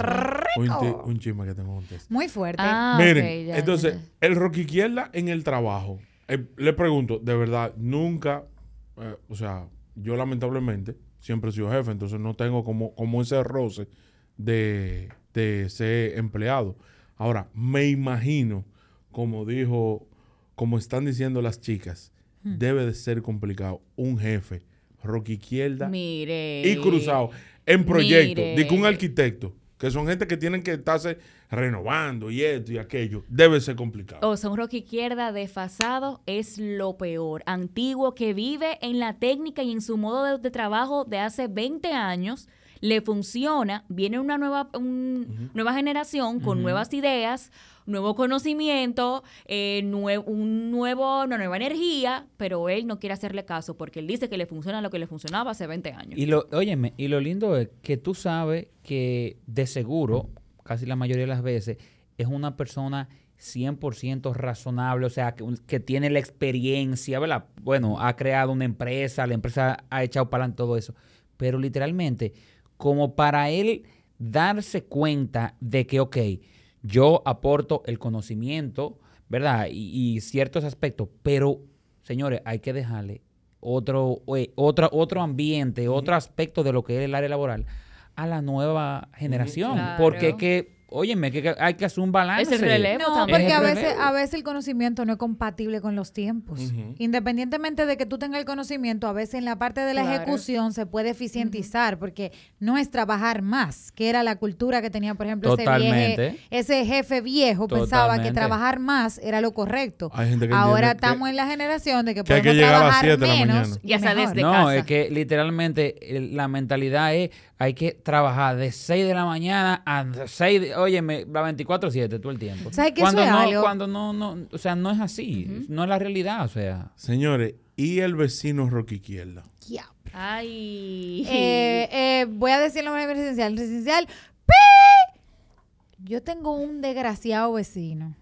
Un, Rico. un chisme que tengo un test. Muy fuerte. Ah, Miren, ya, entonces, ya. el Rocky Izquierda en el trabajo. Eh, le pregunto, de verdad, nunca, eh, o sea, yo lamentablemente siempre he sido jefe, entonces no tengo como, como ese roce de, de ser empleado. Ahora, me imagino, como dijo, como están diciendo las chicas, debe de ser complicado un jefe, Rocky Izquierda Mire. y cruzado en proyectos. Mire. Digo, un arquitecto, que son gente que tienen que estarse renovando y esto y aquello. Debe ser complicado. O sea, un rock izquierda desfasado es lo peor. Antiguo que vive en la técnica y en su modo de, de trabajo de hace 20 años. Le funciona, viene una nueva, un- nueva generación con nuevas ideas, nuevo conocimiento, eh, nue- un nuevo, una nueva energía, pero él no quiere hacerle caso porque él dice que le funciona lo que le funcionaba hace 20 años. Y lo, óyeme, y lo lindo es que tú sabes que de seguro, casi la mayoría de las veces, es una persona 100% razonable, o sea, que, que tiene la experiencia, ¿verdad? Bueno, ha creado una empresa, la empresa ha echado para adelante todo eso, pero literalmente, como para él darse cuenta de que, ok, yo aporto el conocimiento, ¿verdad? Y, y ciertos aspectos, pero, señores, hay que dejarle otro, eh, otra- otro ambiente, otro aspecto de lo que es el área laboral a la nueva generación. Claro. Porque que, óyeme, que, que hay que hacer un balance. Es el relevo No, también. porque a veces, a veces el conocimiento no es compatible con los tiempos. Independientemente de que tú tengas el conocimiento, a veces en la parte de la Claro. ejecución se puede eficientizar, porque no es trabajar más, que era la cultura que tenía, por ejemplo, ese, Totalmente. vieje- ese jefe viejo pensaba que trabajar más era lo correcto. Hay gente que Ahora estamos en la generación de que, que hay que podemos a trabajar 7 de la menos y mejor. desde no, casa. es que literalmente el- la mentalidad es hay que trabajar de 6 de la mañana a 6 de, óyeme, la 24/7 todo el tiempo. ¿Sabes que cuando eso es no, algo? cuando no no, o sea, no es así, no es la realidad, o sea, Señores, ¿y el vecino Rocky Izquierda? Ya. Ay. Eh, eh, voy a decirlo en residencial. Residencial. ¡pi! Yo tengo un desgraciado vecino.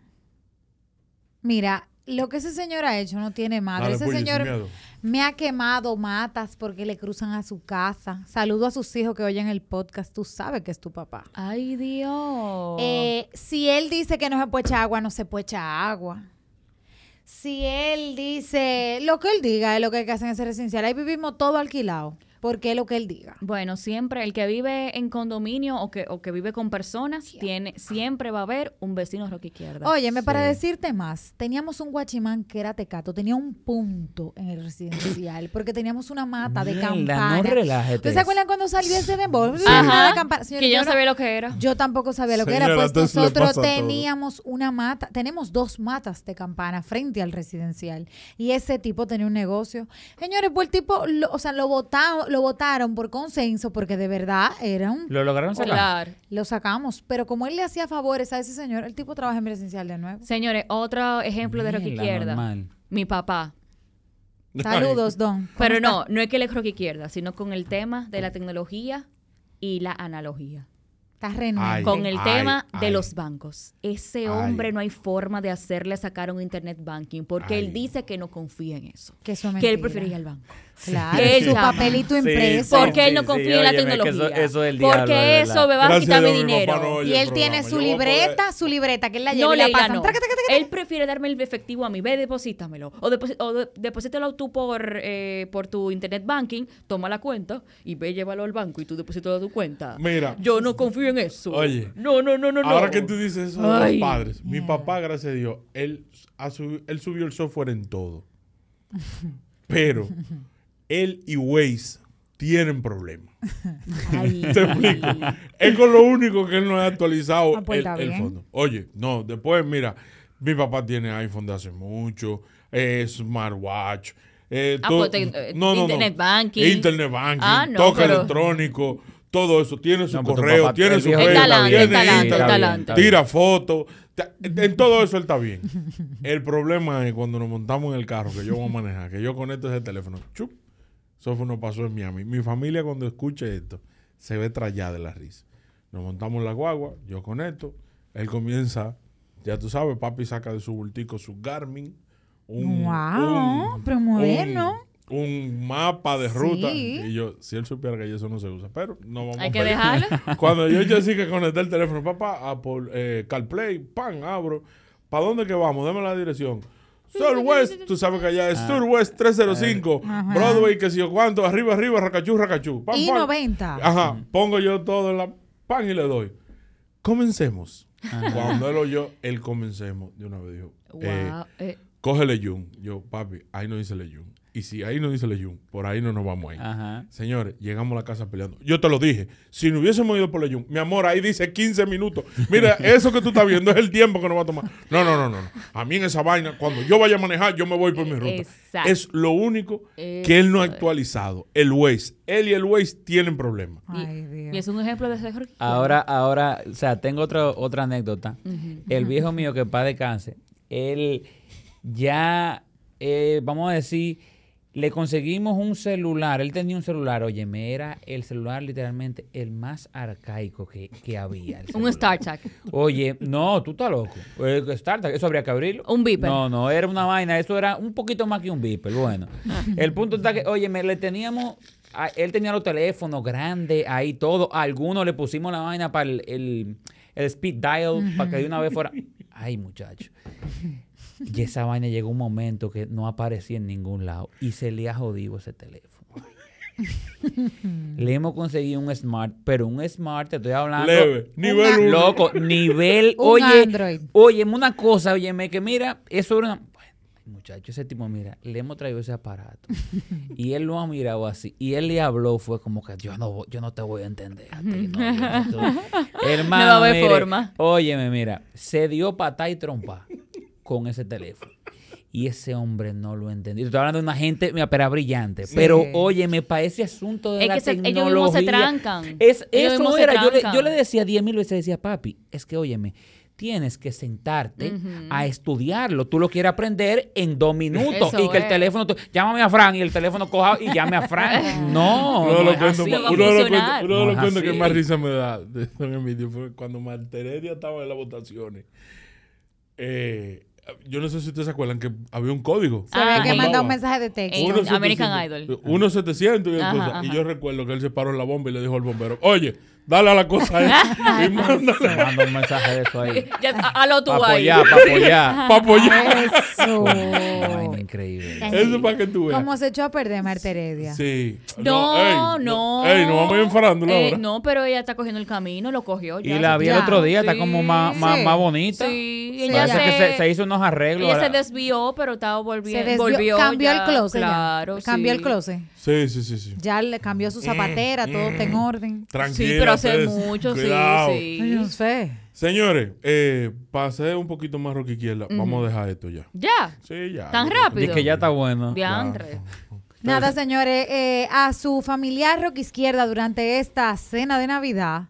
Mira, lo que ese señor ha hecho no tiene madre. Dale, ese sin señor miedo. Me ha quemado matas porque le cruzan a su casa. Saludo a sus hijos que oyen el podcast. Tú sabes que es tu papá. Ay, Dios. Eh, si él dice que no se puede echar agua, no se puede echar agua. Si él dice lo que él diga es lo que hay que hacer en ese residencial. Ahí vivimos todo alquilado. Porque es lo que él diga. Bueno, siempre el que vive en condominio o que, o que vive con personas, tiene, siempre va a haber un vecino roca izquierda. Óyeme, para Sí. decirte más, teníamos un guachimán que era tecato, tenía un punto en el residencial, porque teníamos una mata de Mierda, campana. no relájate. ¿Ustedes se acuerdan cuando salió ese dembow? Ajá, de campana. Que yo no sabía lo que era. Yo tampoco sabía lo que era, pues nosotros todo. teníamos una mata, tenemos dos matas de campana frente al residencial y ese tipo tenía un negocio. Señores, pues el tipo, lo- o sea, lo votaron, lo votaron por consenso porque de verdad era un... ¿Lo lograron sacar? Claro. Lo sacamos, pero como él le hacía favores a ese señor, el tipo trabaja en residencial de nuevo. Señores, otro ejemplo de Mierda, izquierda. normal. Mi papá. Saludos, Don. ¿Cómo Pero está? no, no es que él es roca izquierda, sino con el tema de la tecnología y la analogía. Está. Ay, con el ay, tema de ay. los bancos. Ese Ay. hombre no hay forma de hacerle sacar un internet banking porque Ay. él dice que no confía en eso. Que eso es Que él ir al banco. Claro, Él su llama. papelito Sí, impreso. Porque él no sí, confía en la tecnología. eso- eso es el porque eso me va a quitar mi dinero. y él tiene su libreta, su libreta, que él la lleva No, y la pasan. no. Traca, traca, traca. Él prefiere darme el efectivo a mí. Ve, deposítamelo. O, deposi- o de- deposítalo tú por, eh, por tu internet banking, toma la cuenta y ve, llévalo al banco y tú deposítalo a tu cuenta. Mira. Yo no confío en eso. Oye. No, no, no, no, no. Ahora que tú dices eso de los padres, mi papá, gracias a Dios, él, él subió el software en todo. Pero él y Waze tienen problemas. Te explico. Es con lo único que él no ha actualizado Ah, pues el, el fondo. Oye, no, después, mira, mi papá tiene iPhone de hace mucho, eh, smartwatch. eh, Ah, pues, te- eh, Internet banking. Internet banking, Ah, no, toque pero- electrónico, todo eso. Tiene su No, tu correo, papá- tiene su talante, tiene tira fotos. En todo eso él está bien. El problema es cuando nos montamos en el carro que yo voy a manejar, que yo conecto ese teléfono. Chup. Eso fue nos pasó en Miami. Mi familia cuando escuche esto se ve trallada de la risa. Nos montamos en la guagua, yo conecto, él comienza, ya tú sabes, papi saca de su bultico su Garmin, un, Wow, pero moderno. un, un mapa de ruta. Sí. Y yo, si él supiera que eso no se usa, pero no vamos Hay a que pedir. dejarlo. Cuando yo ya sí que conecté el teléfono, papá, Apple, eh, CarPlay, pan, abro. ¿Para dónde que vamos? Dame la dirección. Surwest, tú sabes que allá es Ah. Surwest 305, Ajá. Broadway, que si yo cuánto, arriba, arriba, racachú, racachú. Pam, Y pam. 90. Ajá, pongo yo todo en la pan y le doy. Comencemos. Cuando él oyó el comencemos, de una vez dijo, eh, Wow. eh, cógele Jun. Yo, papi, ahí no dice le Jun. Y si ahí no dice le Jun, por ahí no nos vamos a ir. Ajá. Señores, llegamos a la casa peleando. Yo te lo dije. Si no hubiésemos ido por Leyun, mi amor, ahí dice 15 minutos. Mira, eso que tú estás viendo es el tiempo que nos va a tomar. No, no, no, no. no. A mí en esa vaina, cuando yo vaya a manejar, yo me voy por mi ruta. Exacto. Es lo único que él no ha es. actualizado. El Waze. Él y el Waze tienen problemas. Ay, Dios. y es un ejemplo de izquierda. Ahora, ahora, o sea, tengo otro, otra anécdota. El viejo mío que para de cáncer, él ya, eh, vamos a decir, le conseguimos un celular. Él tenía un celular, oye, me era el celular literalmente el más arcaico que, que había. Un. StarTAC. Oye, no, tú estás loco. Eh, StarTAC, eso habría que abrirlo. Un beeper. No, no, era una vaina, eso era un poquito más que un beeper. Bueno, el punto está que, oye, me le teníamos, a- él tenía los teléfonos grandes, ahí todo. A algunos le pusimos la vaina para el, el, el speed dial, para que de una vez fuera. Ay, muchacho. Y esa vaina llegó un momento que no aparecía en ningún lado y se le ha jodido ese teléfono. le hemos conseguido un smart, pero un smart, te estoy hablando. Leve. Nivel Una- 1. Loco, nivel, Un oye, Android. óyeme una cosa, óyeme, que mira, eso era una... Bueno, muchacho, ese tipo, mira, le hemos traído ese aparato y él lo ha mirado así y él le habló, fue como que yo no, voy- yo no te voy a entender a ti, no, yo no Hermano, No va a haber mire, forma. óyeme, mira, se dio patá y trompa con ese teléfono. Y ese hombre no lo entendió. Estoy hablando de una gente, mira, pero brillante. Pero, óyeme, para ese asunto de Es la que se- ellos tecnología... mismos se trancan. Es, Ellos eso mismos se era. Yo le, trancan. yo le decía diez mil veces, decía, papi, es que, óyeme, tienes que sentarte a estudiarlo. Tú lo quieres aprender en dos minutos. Eso y que el teléfono, tú- llámame a Fran y el teléfono coja y llame a Fran. No, Uno de no es así. No a uno de los cuentos- uno No que más risa me da de Don Emilio fue cuando Marteredia estaba en las votaciones. Eh, yo no sé si ustedes se acuerdan que había un código. Se había Ah, que mandar un mensaje de texto. Uno American 700, Idol. Uno 700 y, Ajá, ajá. y yo recuerdo que él se paró en la bomba y le dijo al bombero, oye, dale a la cosa ahí y mándale Manda un mensaje de eso ahí. Ya, a lo tú Para ahí. apoyar, para apoyar. para apoyar. Eso. Increíble. Eso para que tú veas. Como se echó a perder Marta Heredia. Sí. No, ey, no. Ey, no vamos a ir en farándula Eh, ahora. no, pero ella está cogiendo el camino, lo cogió ya. Y la vi el otro día, está como más, más, Sí. más bonita. Sí, ella Parece se, que se, se hizo unos arreglos. ella se desvió, pero estaba Se volviendo. desvió- volvió cambió ya, el closet. Claro, Cambió sí. el closet. Sí, sí, sí, sí. Ya le cambió su zapatera, todo está en orden. Tranquila. Sí, pero hace mucho, sí, cuidado. sí. No sé. Señores, eh, para ser un poquito más rock izquierda, vamos a dejar esto ya. Ya. Sí, ya. Tan rápido. Dice que ya está bueno. Diantre. Nada, señores, eh, a su familiar rock izquierda durante esta cena de Navidad,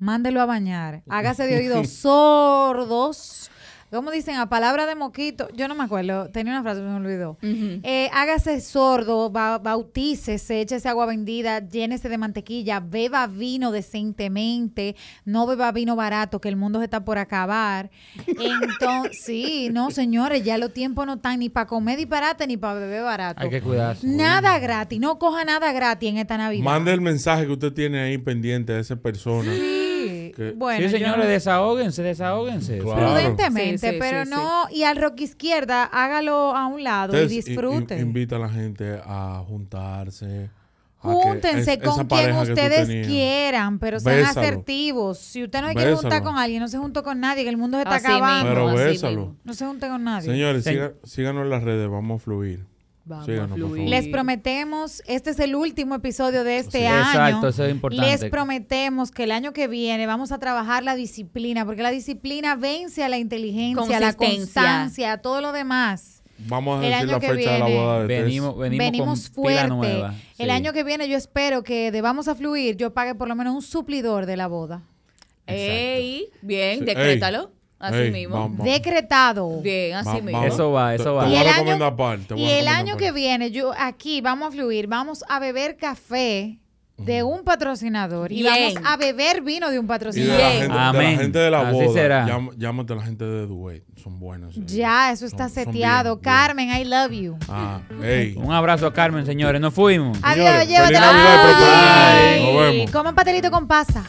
mándelo a bañar. Hágase de oídos sordos. ¿Cómo dicen? A palabra de moquito. Yo no me acuerdo. Tenía una frase, me olvidó. Eh, hágase sordo, ba- bautícese, échese agua bendita, llénese de mantequilla, beba vino decentemente, no beba vino barato, que el mundo se está por acabar. Entonces, sí, no, señores, ya los tiempos no están ni para comer disparate ni para beber barato. Hay que cuidarse. Nada gratis, no coja nada gratis en esta Navidad. Mande el mensaje que usted tiene ahí pendiente a esa persona. Sí, Que- bueno, sí, yo señores, no- desahóguense, desahóguense. Claro. prudentemente, Sí, sí, pero sí, no, y al rock izquierda, hágalo a un lado Entonces, y in- disfrute. in- invita a la gente a juntarse. a que Júntense es- con quien ustedes quieran, pero sean Bésalo. asertivos. Si usted no se quiere juntar con alguien, no se junte con nadie, que el mundo se está Así acabando. Mismo, bésalo. No se junte con nadie. Señores, Sí. síganos en las redes, vamos a fluir. Vamos Síganos, a fluir. Les prometemos, este es el último episodio de este Sí. año. Exacto, eso es importante. Les prometemos que el año que viene vamos a trabajar la disciplina, porque la disciplina vence a la inteligencia, a la constancia, a todo lo demás. Vamos a El decir año la de la viene. boda de. Venimos, venimos, Venimos con pila fuerte. El año que viene yo espero que de Vamos a Fluir yo pague por lo menos un suplidor de la boda. Ey, bien, Sí, decrétalo. Así ey, mismo. vamos. Decretado. Bien, así mismo. Eso va, eso va. Te Y el año- Y el año que viene, yo aquí vamos a fluir, vamos a beber café de un patrocinador y vamos a beber vino de un Y de la, patrocinador. Bien. gente, de la Amén. gente de la Así boda, será. llam- llámate a la gente de Duet, son buenos. eh. Ya, eso está Son- seteado. bien. Carmen, I love you. Ah. Un abrazo a Carmen, señores. Nos fuimos. Adiós, y. Bye. Nos vemos. Coman pastelito con pasa.